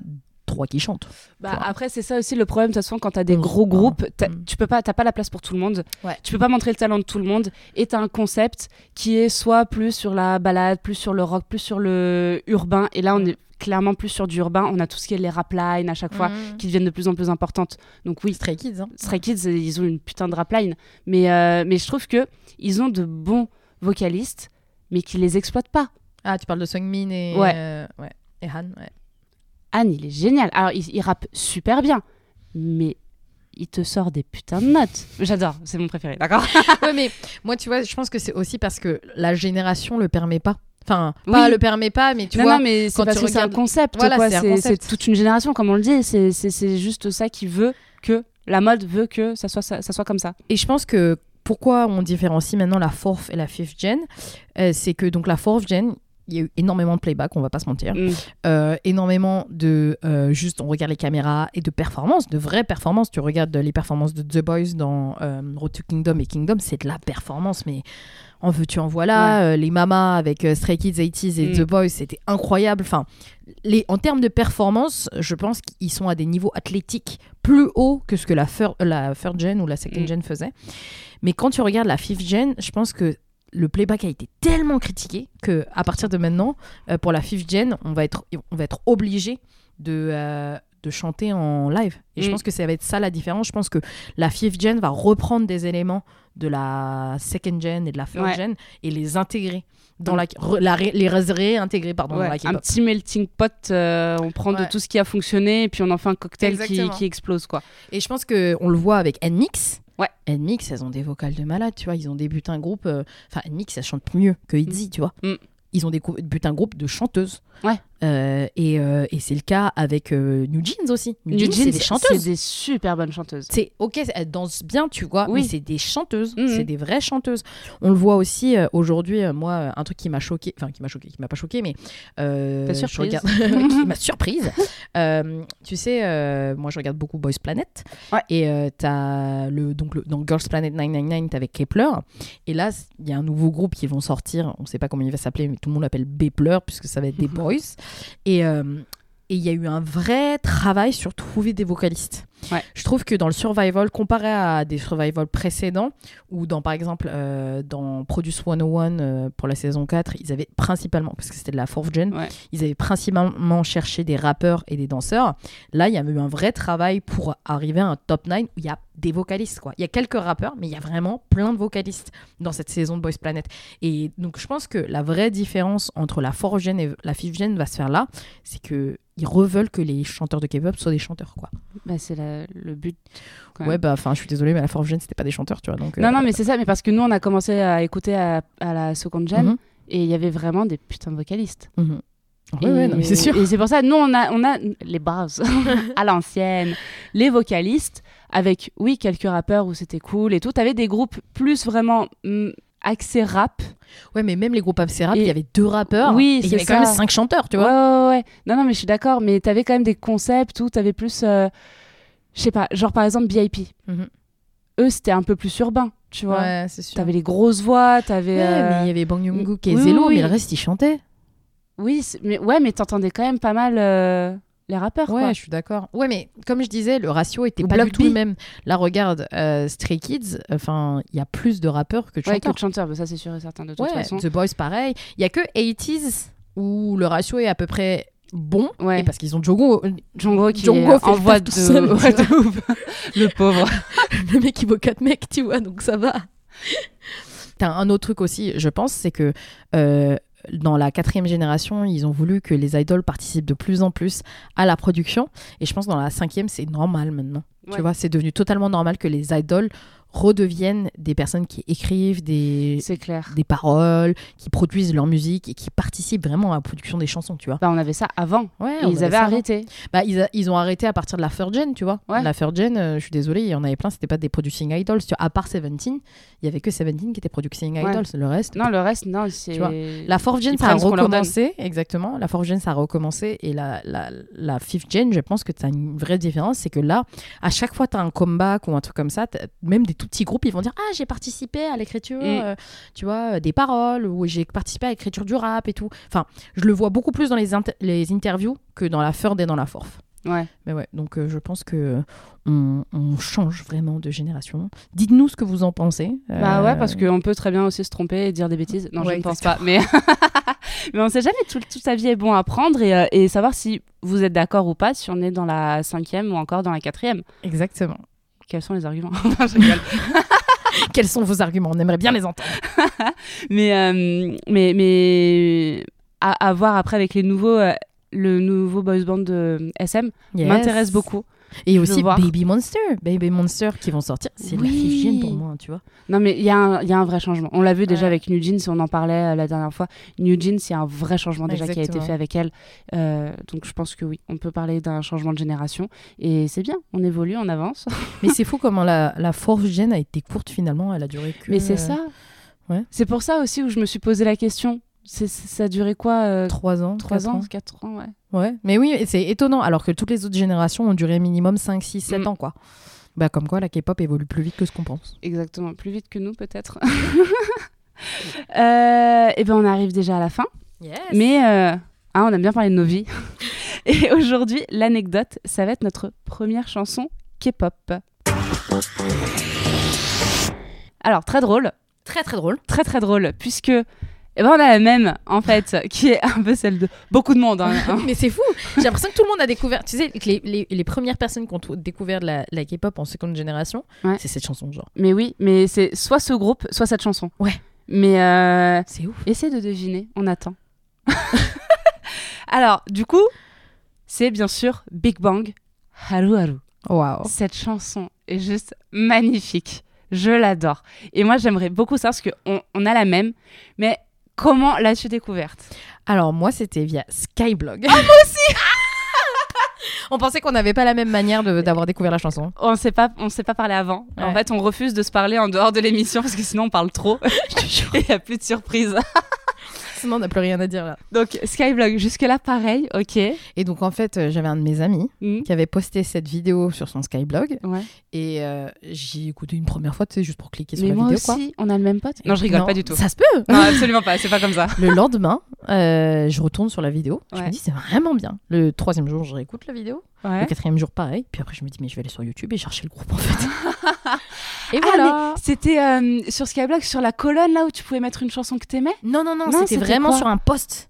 trois qui chantent. Bah, après, c'est ça aussi le problème, de toute façon, quand tu as des mmh. gros groupes, mmh. tu peux pas, t'as pas la place pour tout le monde. Ouais. Tu peux pas montrer le talent de tout le monde. Et tu as un concept qui est soit plus sur la balade, plus sur le rock, plus sur le urbain. Et là, on est clairement plus sur du urbain. On a tout ce qui est les rap lines à chaque fois qui deviennent de plus en plus importantes. Donc oui, Stray Kids. Hein. Stray Kids, ils ont une putain de rap line. Mais, euh, mais je trouve que ils ont de bons vocalistes, mais qui les exploitent pas. Ah, tu parles de Sungmin et, ouais. Euh, ouais. et Han, ouais. Anne, il est génial. Alors, il, rappe super bien, mais il te sort des putains de notes. J'adore, c'est mon préféré, d'accord [laughs] Ouais, mais moi, tu vois, je pense que c'est aussi parce que la génération le permet pas. Enfin, pas le permet pas, mais tu vois. Non, mais c'est parce que c'est un concept. c'est toute une génération, comme on le dit. C'est juste ça qui veut que la mode veut que ça soit, ça, soit comme ça. Et je pense que pourquoi on différencie maintenant la fourth et la fifth gen, euh, c'est que donc la fourth gen, il y a eu énormément de playback, on va pas se mentir. Mm. Euh, énormément de euh, juste, on regarde les caméras et de performances, de vraies performances. Tu regardes les performances de The Boys dans euh, Road to Kingdom et Kingdom, c'est de la performance, mais en veux-tu en voilà. les mamas avec Stray Kids 80s et mm. The Boys, c'était incroyable. Enfin, les, en termes de performance, je pense qu'ils sont à des niveaux athlétiques plus hauts que ce que la, la third gen ou la second mm. gen faisait. Mais quand tu regardes la fifth gen, je pense que le playback a été tellement critiqué que à partir de maintenant, euh, pour la fifth gen, on va être, on va être obligé de, euh, de chanter en live. Et je Mm. pense que ça va être ça la différence. Je pense que la fifth gen va reprendre des éléments de la second gen et de la third Ouais. gen et les intégrer dans Mm. la, re- la les réintégrer pardon Ouais, dans la un petit melting pot, euh, on prend Ouais. de tout ce qui a fonctionné et puis on en fait un cocktail qui, explose quoi. Et je pense que on le voit avec Nmix. Ouais. Nmix, elles ont des vocales de malade, tu vois. Ils ont des butins groupes. euh, Enfin, Nmix, elles chantent mieux que Itzy, tu vois. Mm. Ils ont des cou- butins groupes de chanteuses. Ouais. Euh, et euh, et c'est le cas avec euh, New Jeans aussi. New, Jeans, c'est des C'est chanteuses. des super bonnes chanteuses. C'est ok, elles dansent bien, tu vois, Oui. mais c'est des chanteuses, Mhm. c'est des vraies chanteuses. On le voit aussi aujourd'hui, moi, un truc qui m'a choqué, enfin qui m'a choqué, qui m'a pas choqué, mais je surprise. regarde- [laughs] qui m'a surprise. Tu sais, moi je regarde beaucoup Boys Planet, Ouais. et t'as le donc le, dans Girls Planet 999, t'avais Kepler, et là il y a un nouveau groupe qui vont sortir, on sait pas comment il va s'appeler, mais tout le monde l'appelle Bepler puisque ça va être des [laughs] boys, et euh, et il y a eu un vrai travail sur trouver des vocalistes. Ouais. Je trouve que dans le survival, comparé à des survival précédents, ou dans par exemple euh, dans Produce 101 euh, pour la saison 4, ils avaient principalement, parce que c'était de la fourth gen, Ouais. ils avaient principalement cherché des rappeurs et des danseurs. Là, il y a eu un vrai travail pour arriver à un top 9 où il y a des vocalistes. Quoi. Il y a quelques rappeurs, mais il y a vraiment plein de vocalistes dans cette saison de Boys Planet. Et donc, je pense que la vraie différence entre la fourth gen et la fifth gen va se faire là, c'est que ils reveulent que les chanteurs de K-pop soient des chanteurs. Quoi. Bah, c'est la- le but. Ouais, bah, enfin, je suis désolée, mais la fourth gen, c'était pas des chanteurs, tu vois. Donc, Non, euh, non, mais c'est ça, mais parce que nous, on a commencé à écouter à, à la seconde gen mhm, et il y avait vraiment des putains de vocalistes. mhm. Et, Ouais, ouais, non, mais c'est sûr. Et c'est pour ça, nous, on a, on a les bases [laughs] à l'ancienne, les vocalistes, avec, oui, quelques rappeurs où c'était cool et tout. T'avais des groupes plus vraiment hum, axés rap. Ouais, mais même les groupes ABC rap, Et- il y avait deux rappeurs. Oui, il y avait quand même cinq chanteurs, tu ouais, vois. ouais, ouais. Non, non, mais je suis d'accord, mais t'avais quand même des concepts où t'avais plus, euh, je sais pas, genre par exemple BIP. Mhm. Eux, c'était un peu plus urbain, tu vois. Ouais, c'est sûr. T'avais les grosses voix, t'avais. Ouais, euh, mais il y avait Bang et oui, Zelo, oui, mais le reste, ils chantaient. Oui, mais ouais, mais t'entendais quand même pas mal euh, les rappeurs, Ouais, quoi. je suis d'accord. Ouais, mais comme je disais, le ratio était Ou pas du tout le même. Là, regarde, euh, Stray Kids, enfin, il y a plus de rappeurs que de Ouais, chanteurs. que de chanteurs, bah, ça c'est sûr et certain de toute Ouais, façon. The Boys, pareil. Il y a que 80s où le ratio est à peu près bon. Ouais. Et parce qu'ils ont Django, Jongho qui Jongho est fait en taf de... tout seul, ouais, [laughs] tu de ouf. le [laughs] pauvre. le mec, il vaut 4 mecs, tu vois, donc ça va. T'as un autre truc aussi, je pense, c'est que euh, dans la quatrième génération, ils ont voulu que les idoles participent de plus en plus à la production. Et je pense que dans la cinquième, c'est normal maintenant. Ouais. Tu vois, c'est devenu totalement normal que les idoles redeviennent des personnes qui écrivent des, clair. des paroles, qui produisent leur musique et qui participent vraiment à la production des chansons, tu vois. Bah, on avait ça avant. Ouais, Et on ils avaient arrêté. Bah, ils, a- ils ont arrêté à partir de la third gen, tu vois. Ouais. La third gen, euh, je suis désolée, il y en avait plein, c'était pas des producing idols. Tu vois, à part Seventeen, il y avait que Seventeen qui était producing Ouais. idols. Le reste. Non, le reste, non, c'est. Tu vois, La fourth gen, Ils ça a recommencé, exactement. La fourth gen, ça a recommencé. Et la, la, la fifth gen, je pense que tu as une vraie différence. C'est que là, à chaque fois, tu as un comeback ou un truc comme ça, même des tout petits groupes, ils vont dire Ah, j'ai participé à l'écriture, Mm. euh, tu vois, euh, des paroles, ou j'ai participé à l'écriture du rap et tout. Enfin, je le vois beaucoup plus dans les, inter- les interviews que dans la third et dans la fourth. Ouais. Mais ouais, donc euh, je pense que on, on change vraiment de génération. Dites-nous ce que vous en pensez. Bah ouais, parce qu'on peut très bien aussi se tromper et dire des bêtises. Non, Ouais, je ne pense pas. Mais, [laughs] mais on sait jamais. Tout- toute sa vie est bon à prendre et, et savoir si vous êtes d'accord ou pas, si on est dans la cinquième ou encore dans la quatrième. Exactement. Quels sont les arguments [laughs] Non, je rigole. [laughs] Quels sont vos arguments? On aimerait bien les entendre. [laughs] mais, euh, mais, mais à, à voir après avec les nouveaux, euh, le nouveau boys band de SM Yes. m'intéresse beaucoup. Et Je aussi. Baby Monster. Baby Monster qui vont sortir. C'est la Oui. fifth gen pour moi, tu vois. Non, mais il y, a un- y a un vrai changement. On l'a vu déjà avec New Jeans, on en parlait euh, la dernière fois. New Jeans, il y a un vrai changement déjà qui a été fait avec elle. Euh, donc je pense que oui, on peut parler d'un changement de génération. Et c'est bien, on évolue, on avance. [laughs] Mais c'est fou comment la, la fourth gen a été courte finalement. Elle a duré que. Mais c'est euh, ça. ouais. C'est pour ça aussi où je me suis posé la question. C'est, ça a duré quoi euh, Trois ans. Trois quatre ans, quatre ans, ouais. Ouais. Mais oui, et c'est étonnant. Alors que toutes les autres générations ont duré minimum 5, 6, 7 Mm. ans, quoi. Bah, comme quoi la K-pop évolue plus vite que ce qu'on pense. Exactement, plus vite que nous peut-être. [laughs] Euh, et ben on arrive déjà à la fin. Mais euh, hein, on aime bien parler de nos vies. [laughs] Et aujourd'hui, l'anecdote, ça va être notre première chanson K-pop. Alors, très drôle, Très très drôle. très très drôle, puisque Et ben on a la même en fait, [laughs] qui est un peu celle de beaucoup de monde. Hein, hein. [laughs] mais c'est fou. J'ai l'impression que tout le monde a découvert. Tu sais, les, les, les premières personnes qui ont découvert la, la K-pop en seconde génération, c'est cette chanson genre. Mais oui, mais c'est soit ce groupe, soit cette chanson. Ouais. Mais euh... c'est ouf. Essaie de deviner. On attend. [laughs] Alors, du coup, c'est bien sûr Big Bang, Haru Haru. Wow. Cette chanson est juste magnifique. Je l'adore. Et moi, j'aimerais beaucoup ça parce qu'on on a la même. Mais comment l'as-tu découverte? Alors, moi, c'était via Skyblog. Ah, moi aussi [laughs] On pensait qu'on n'avait pas la même manière d'avoir découvert la chanson. On ne s'est pas, on s'est pas parlé avant. En fait, on refuse de se parler en dehors de l'émission parce que sinon on parle trop. [laughs] Et il n'y a plus de surprise. [laughs] Sinon, on n'a plus rien à dire là. Donc, Skyblog, jusque-là, pareil, ok. Et donc, en fait, euh, j'avais un de mes amis hmm. qui avait posté cette vidéo sur son Skyblog. Ouais. Et euh, j'ai écouté une première fois, tu sais, juste pour cliquer sur la vidéo. Mais moi aussi, on a le même pote. Non, je rigole pas du tout. Ça se peut Non, absolument pas, c'est pas comme ça. [laughs] Le lendemain, euh, je retourne sur la vidéo. Je me dis, c'est vraiment bien. Le troisième jour, je réécoute la vidéo. Le quatrième jour, pareil. Puis après, je me dis, mais je vais aller sur YouTube et chercher le groupe en fait. [laughs] et voilà. Ah, c'était euh, sur Skyblog, sur la colonne là où tu pouvais mettre une chanson que t'aimais? Non, non, non, c'était vraiment sur un post.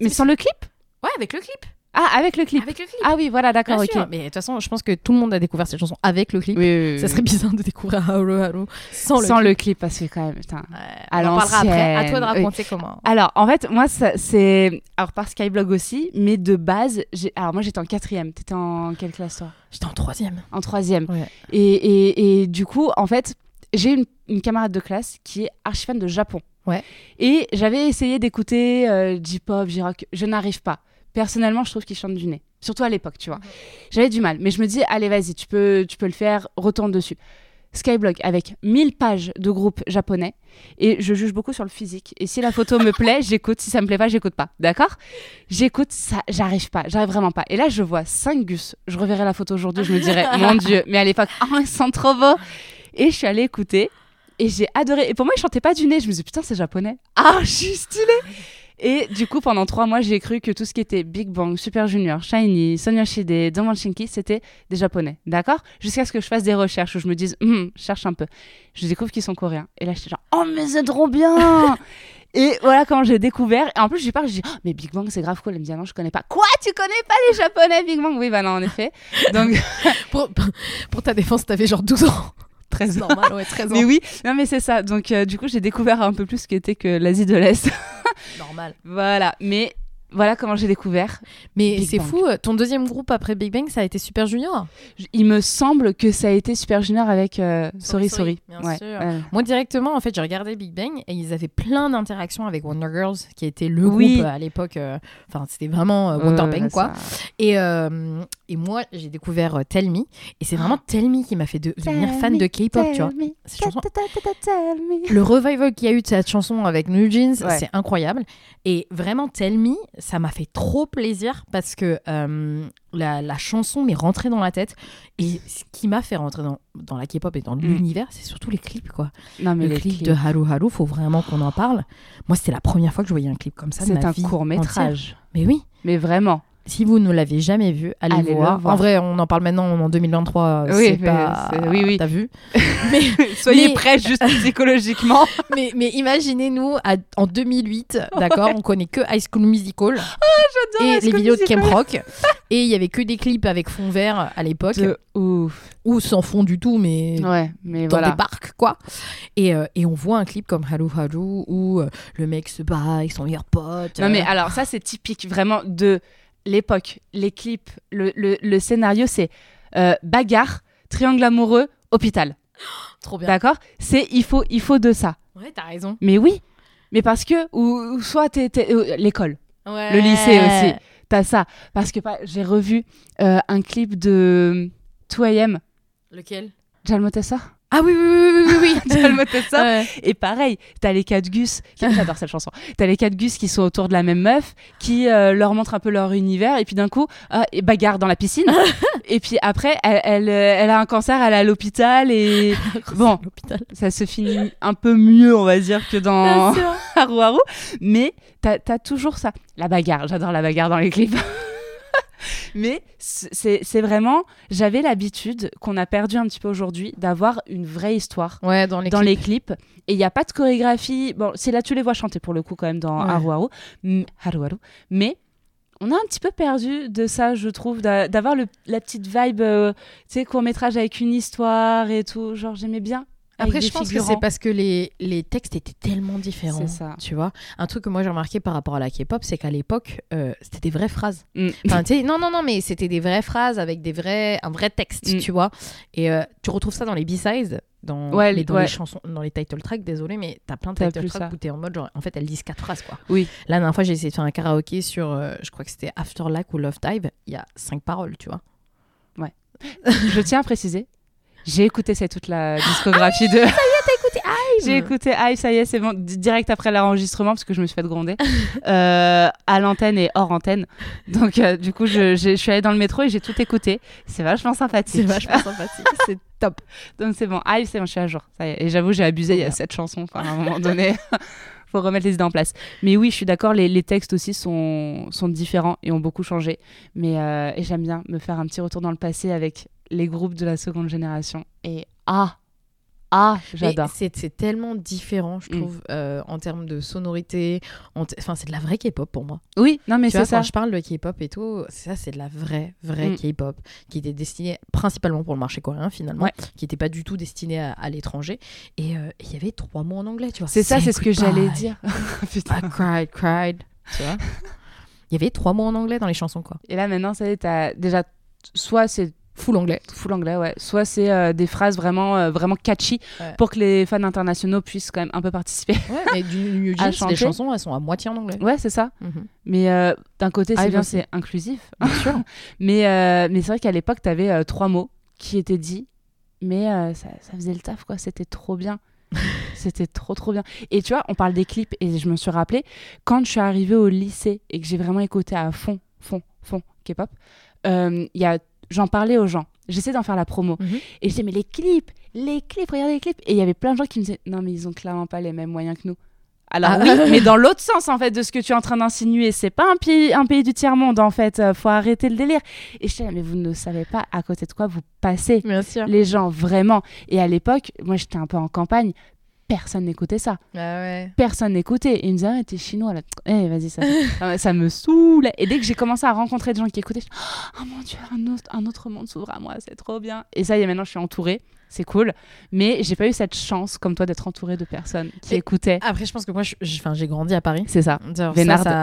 Mais sans le clip? Ouais, avec le clip. Ah, avec le clip. Avec le clip. Ah oui, voilà, d'accord, ok. Mais de toute façon, je pense que tout le monde a découvert cette chanson avec le clip. Oui, ça serait bizarre de découvrir Haru Haru sans, sans le, clip. parce que quand même, putain. à on en parlera après. À toi de raconter comment. Alors, en fait, moi, c'est. Alors, par Skyblog aussi, mais de base, alors moi, j'étais en quatrième. T'étais en quelle classe, toi? J'étais en troisième. En troisième. Et, et, et, du coup, en fait, j'ai une, une camarade de classe qui est archi fan de Japon. Ouais. Et j'avais essayé d'écouter euh, J-pop, J-rock. Je n'arrive pas. Personnellement, je trouve qu'il chante du nez. Surtout à l'époque, tu vois. J'avais du mal. Mais je me dis, allez, vas-y, tu peux, tu peux le faire, retourne dessus. Skyblog avec 1000 pages de groupes japonais et je juge beaucoup sur le physique. Et si la photo me [laughs] plaît, j'écoute. Si ça me plaît pas, j'écoute pas. D'accord? J'écoute, ça, j'arrive pas, j'arrive vraiment pas. Et là, je vois 5 gus. Je reverrai la photo aujourd'hui, je me dirais, [laughs] mon Dieu, mais à l'époque, [laughs] oh, ils sont trop beaux. Et je suis allée écouter et j'ai adoré. Et pour moi, ils chantaient pas du nez. Je me suis dit, putain, c'est japonais. Ah, je suis stylée et du coup, pendant trois mois, j'ai cru que tout ce qui était Big Bang, Super Junior, Shiny, Sonia Shide, Doman Shinki, c'était des japonais. D'accord? Jusqu'à ce que je fasse des recherches où je me dise, hum, cherche un peu. Je découvre qu'ils sont coréens. Et là, j'étais genre, oh, mais c'est trop bien [laughs] Et voilà quand j'ai découvert. Et en plus, je lui parle, je dis, oh, mais Big Bang, c'est grave cool. Elle me dit, ah non, je connais pas. Quoi? Tu connais pas les japonais, Big Bang? Oui, bah non, en effet. Donc, [laughs] pour, pour ta défense, t'avais genre 12 ans. [laughs] 13 ans. Normal, ouais, 13 ans. Mais oui, non, mais c'est ça. Donc, euh, du coup, j'ai découvert un peu plus ce qu'était que l'Asie de l'Est. Normal. Voilà. Mais voilà comment j'ai découvert. Mais c'est fou, ton deuxième groupe après Big Bang, ça a été Super Junior Il me semble que ça a été Super Junior avec euh, Sorry Sorry. Moi directement, en fait, j'ai regardé Big Bang et ils avaient plein d'interactions avec Wonder Girls, qui était le groupe à l'époque. Euh, enfin, c'était vraiment euh, Wonder Bang, quoi. Et, et moi, j'ai découvert Tell Me. Et c'est vraiment Tell Me qui m'a fait devenir fan de K-pop, tu vois. Le revival qu'il y a eu de cette chanson avec New Jeans, c'est incroyable. Et vraiment, Tell Me, ça m'a fait trop plaisir parce que euh, la, chanson m'est rentrée dans la tête. Et ce qui m'a fait rentrer dans, dans la K-pop et dans mm. l'univers, c'est surtout les clips, quoi. Non, mais le clip de Haru Haru, faut vraiment qu'on en parle. Moi, c'était la première fois que je voyais un clip comme ça. C'est un court métrage. Mais oui. Mais vraiment. Si vous ne l'avez jamais vu, allez, voir. En vrai, on en parle maintenant en 2023. Oui, pas. Oui, oui. T'as vu [laughs] mais, Soyez prêts juste [laughs] psychologiquement. mais, mais imaginez-nous en 2008, d'accord On connaît que High School Musical. [laughs] Oh, et les vidéos de Camp Rock. et il y avait que des clips avec fond vert à l'époque. Ouf. Ou sans fond du tout, mais, ouais, mais dans voilà. des parcs, quoi. Et, euh, et, on voit un clip comme Hello Hello où euh, le mec se bat avec son pote. Non, mais euh. alors ça, c'est typique vraiment de l'époque, les clips, le, le, scénario, c'est euh, bagarre, triangle amoureux, hôpital. [gasps] trop bien. D'accord? C'est il faut, il faut de ça. Ouais, t'as raison. Mais oui, mais parce que, ou, soit t'es, euh, l'école, le lycée aussi, t'as ça. Parce que j'ai revu euh, un clip de 2AM. Lequel? Jalmotessa? Ah oui, oui, oui, oui, oui. oui. [laughs] ça. Et pareil, t'as les quatre gus, [laughs] j'adore cette chanson, t'as les quatre gus qui sont autour de la même meuf, qui euh, leur montrent un peu leur univers, et puis d'un coup, ah, et bagarre dans la piscine. [laughs] et puis après, elle, elle, elle, a un cancer, elle est à l'hôpital, et bon, ça se finit un peu mieux, on va dire, que dans Haru Haru. Mais t'as as toujours ça. La bagarre, j'adore la bagarre dans les clips. Mais c'est vraiment, j'avais l'habitude qu'on a perdu un petit peu aujourd'hui d'avoir une vraie histoire ouais, dans, les, dans clips. les clips. Et il n'y a pas de chorégraphie. Bon, c'est là tu les vois chanter pour le coup quand même dans Ouais. Haru Haru. M- Haru Haru. Mais on a un petit peu perdu de ça, je trouve, d'a- d'avoir la petite vibe, euh, tu sais, court métrage avec une histoire et tout. Genre, j'aimais bien. Après, je pense que c'est parce que les, les textes étaient tellement différents. C'est ça. Tu vois, un truc que moi j'ai remarqué par rapport à la K-pop, c'est qu'à l'époque, euh, c'était des vraies phrases. Mm. Enfin, non, non, non, mais c'était des vraies phrases avec des vrais, un vrai texte, Mm. tu vois. Et euh, tu retrouves ça dans les B-sides, dans, Ouais, les, dans ouais. les chansons, dans les title tracks, désolé, mais t'as plein de title tracks où t'es en mode, genre, en fait, elles disent quatre phrases, quoi. Oui. La dernière fois, j'ai essayé de faire un karaoké sur, euh, je crois que c'était After Lack ou Love Dive, il y a cinq paroles, tu vois. je tiens à préciser, j'ai écouté c'est toute la discographie de. J'ai écouté Hive, ça y est, c'est bon, di- direct après l'enregistrement parce que je me suis fait gronder [laughs] euh, à l'antenne et hors antenne. Donc euh, du coup, je, suis allée dans le métro et j'ai tout écouté. C'est vachement sympathique. C'est vachement [laughs] sympathique, c'est top. Donc c'est bon, Hive, c'est bon, je suis à jour. Ça y est. Et j'avoue, j'ai abusé. Il y a cette chanson. À un moment donné, [laughs] faut remettre les idées en place. Mais oui, je suis d'accord. Les, les textes aussi sont, sont différents et ont beaucoup changé. Mais euh, et j'aime bien me faire un petit retour dans le passé avec les groupes de la seconde génération. Et ah, ah, j'adore. C'est c'est tellement différent, je Mm. trouve, euh, en termes de sonorité. Enfin, c'est de la vraie K-pop pour moi. Oui, non mais c'est ça. quand je parle de K-pop et tout, ça, c'est de la vraie, vraie Mm. K-pop qui était destinée principalement pour le marché coréen, finalement, Ouais. qui n'était pas du tout destinée à, à l'étranger. Et euh, il y avait trois mots en anglais, tu vois. C'est ça, c'est ce que j'allais dire. [laughs] Putain. I cried, cried. Tu vois Il y avait trois mots en anglais dans les chansons, quoi. Et là maintenant, ça y est, t'as déjà soit c'est Full anglais. full anglais, ouais, soit c'est euh, des phrases vraiment euh, vraiment catchy Ouais. pour que les fans internationaux puissent quand même un peu participer. Ouais, mais du New Jeans, les chansons, elles sont à moitié en anglais. ouais, c'est ça. Mhm. Mais euh, d'un côté, c'est Hive bien, c'est inclusif. Bien [laughs] sûr. Mais, mais c'est vrai qu'à l'époque, tu avais trois mots qui étaient dits, mais ça, ça faisait le taf, quoi. C'était trop bien. [laughs] C'était trop, trop bien. Et tu vois, on parle des clips, et je me suis rappelé, quand je suis arrivée au lycée et que j'ai vraiment écouté à fond, fond, fond K-pop, il y a- j'en parlais aux gens. J'essaie d'en faire la promo. Mhm. Et je disais, mais les clips, les clips, regardez les clips. Et il y avait plein de gens qui me disaient, non, mais ils ont clairement pas les mêmes moyens que nous. Alors Ah. oui, mais dans l'autre sens en fait de ce que tu es en train d'insinuer, c'est pas un pays, un pays du tiers monde en fait. Euh, faut arrêter le délire. Et je disais, mais vous ne savez pas à côté de quoi vous passez, Bien sûr. les gens vraiment. Et à l'époque, moi j'étais un peu en campagne, personne n'écoutait ça, Ah ouais. personne n'écoutait. Et ils me disaient, ah, t'es chinois là, eh vas-y ça, ça, me saoule. Et dès que j'ai commencé à rencontrer des gens qui écoutaient, je dis, oh mon dieu, un autre, un autre monde s'ouvre à moi, c'est trop bien. Et ça y est, maintenant je suis entourée. C'est cool, mais j'ai pas eu cette chance comme toi d'être entourée de personnes qui Et- écoutaient. Après, je pense que moi, j'ai grandi à Paris. C'est ça. Ça-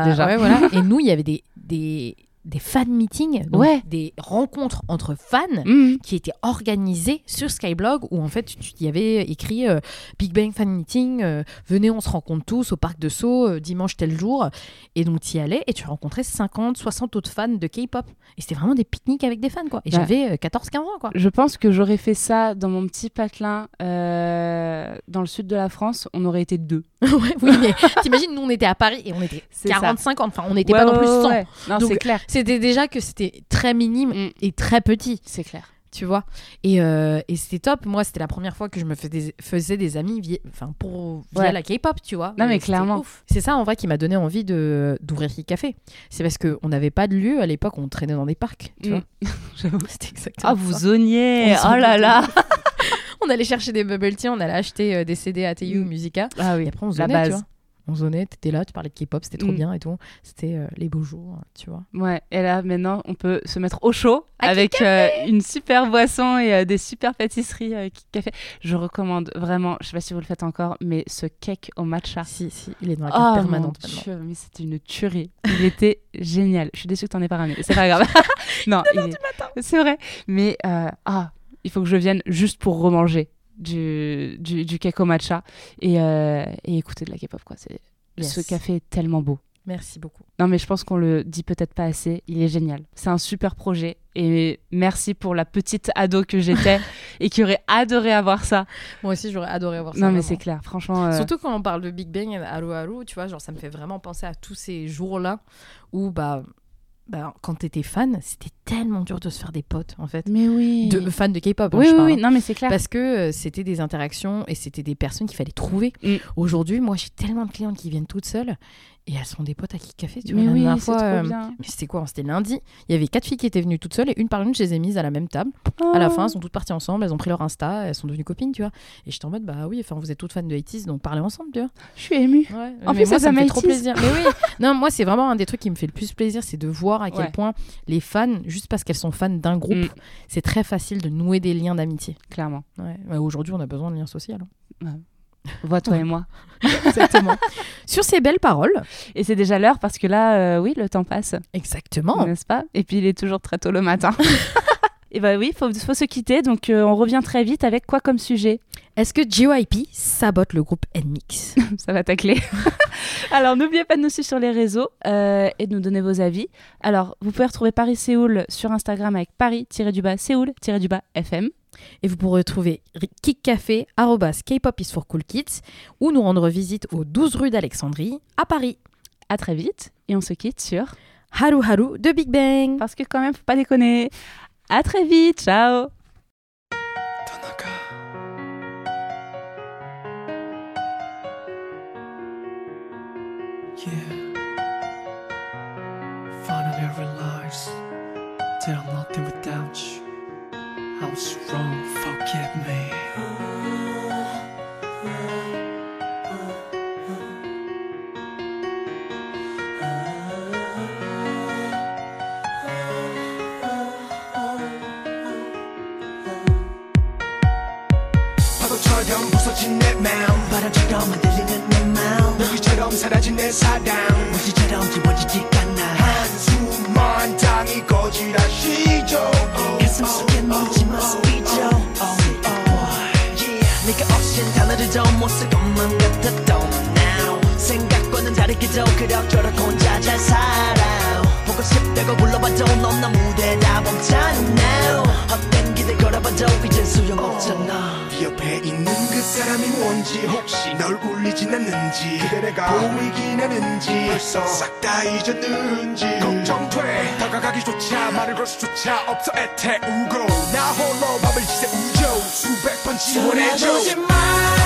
déjà. ouais, voilà. Et nous, il y avait des, des, des fan meetings, donc Ouais. des rencontres entre fans Mhm. qui étaient organisées sur Skyblog où en fait il y avait écrit euh, Big Bang Fan Meeting, euh, venez on se rencontre tous au parc de Sceaux euh, dimanche tel jour. Et donc tu y allais et tu rencontrais 50, 60 autres fans de K-pop. Et c'était vraiment des pique-niques avec des fans quoi. Et Ouais. j'avais euh, 14, 15 ans quoi. Je pense que j'aurais fait ça dans mon petit patelin dans le sud de la France. On aurait été deux. [laughs] Ouais, oui, mais t'imagines, nous on était à Paris et on était C'est ça. 40, 50, enfin on n'était Ouais, pas non plus ouais, 100. ouais. Non, Donc, c'est clair. C'était déjà que c'était très minime Mm. et très petit. C'est clair. tu vois? Et, euh, et c'était top. Moi, c'était la première fois que je me fais des- faisais des amis via, enfin, pour, via Ouais. la K-pop, tu vois. Non, mais clairement. C'est ça, en vrai, qui m'a donné envie de d'ouvrir Café. C'est parce qu'on n'avait pas de lieu à l'époque, on traînait dans des parcs, tu Mm. vois. [laughs] [laughs] J'avoue. C'était exactement Ah, vous ça. zoniez On Oh là là [laughs] On allait chercher des bubble tea, on allait acheter euh, des CD à TU Mm. Musica. Ah Et oui, après, on la zonnait, base. Tu. On zonnait, t'étais là, tu parlais de K-pop, c'était trop Mm. bien et tout. C'était euh, les beaux jours, tu vois. Ouais, et là maintenant on peut se mettre au chaud À avec euh, une super boisson et euh, des super pâtisseries euh, Café. Je recommande vraiment, je sais pas si vous le faites encore, mais ce cake au matcha. Si, si, il est dans la Oh carte mon permanente maintenant. Dieu, mais c'était une tuerie. Il était [laughs] génial. Je suis déçue que t'en aies pas ramené. C'est pas grave. [laughs] non, il est- c'est vrai. Mais euh, ah, il faut que je vienne juste pour remanger du, du, du matcha et, euh, et écouter de la K-pop. Quoi. C'est, Yes. Ce café est tellement beau. Merci beaucoup. Non, mais je pense qu'on le dit peut-être pas assez. Il est génial. C'est un super projet. Et merci pour la petite ado que j'étais [laughs] et qui aurait adoré avoir ça. Moi aussi, j'aurais adoré avoir ça. non, mais c'est clair. Franchement. euh, Surtout quand on parle de Big Bang et Halo Halo, tu vois, genre ça me fait vraiment penser à tous ces jours-là où bah, bah quand t'étais fan, c'était tellement dur de se faire des potes en fait. Mais oui. De fans de K-pop, hein, Oui, je oui, parle, oui. hein. Non, mais c'est clair. Parce que euh, c'était des interactions et c'était des personnes qu'il fallait trouver. Mm. Aujourd'hui, moi j'ai tellement de clientes qui viennent toutes seules et elles sont des potes à qui café, tu vois. Mais la oui, fois, euh, mais c'était quoi C'était lundi. Il y avait quatre filles qui étaient venues toutes seules et une par une, je les ai mises à la même table. À la oh. fin, elles sont toutes parties ensemble, elles ont pris leur Insta, elles sont devenues copines, tu vois. Et j'étais en mode, bah oui, enfin, vous êtes toutes fans de 80 donc parlez ensemble, tu vois. Je suis émue. En plus, ça, ça me fait trop plaisir. mais oui, [laughs] non, moi, c'est vraiment un des trucs qui me fait le plus plaisir, c'est de voir à quel point les fans, juste parce qu'elles sont fans d'un groupe, mm. c'est très facile de nouer des liens d'amitié. Clairement. Aujourd'hui, on a besoin de liens sociaux. Hein. Vois toi et [laughs] moi. Exactement. Sur ces belles paroles. Et c'est déjà l'heure parce que là, euh, oui, le temps passe. Exactement. N'est-ce pas? Et puis il est toujours très tôt le matin. [laughs] et bah oui, il faut, faut, se quitter. Donc euh, on revient très vite avec quoi comme sujet? Est-ce que JYP sabote le groupe NMIX [laughs] Ça va tacler. Alors n'oubliez pas de nous suivre sur les réseaux euh, et de nous donner vos avis. Alors vous pouvez retrouver Paris Séoul sur Instagram avec Paris-du-bas Séoul-du-bas FM. Et vous pourrez retrouver Kick Café, K-pop is for cool kids, ou nous rendre visite aux 12 rue d'Alexandrie, à Paris. À très vite, et on se quitte sur Haru Haru de Big Bang. Parce que quand même, faut pas déconner. À très vite, ciao I was wrong, forgive me. 파도처럼 부서진 내 마음 바람처럼 흔들리는 내 마음 너희처럼 사라진 내 사랑 무지처럼 지워 단어를 더못쓸 것만 같았던 now. 생각과는 다르게도 그럭저럭 혼자 잘 살아 보고 싶다고 불러봐도 넌나 무대 다 멈춰 now. 헛된 기대 걸어봐도 이젠 소용없잖아. 네 옆에 있는 그 사람이 뭔지 혹시 널 울리진 않는지 그대 내가 보이긴 하는지 벌써 싹 다 잊었는지 걱정돼. 다가가기조차 말을 걸 수조차 없어 애태우고 나 홀로 밤을 지새우죠. 수백 번 지원해줘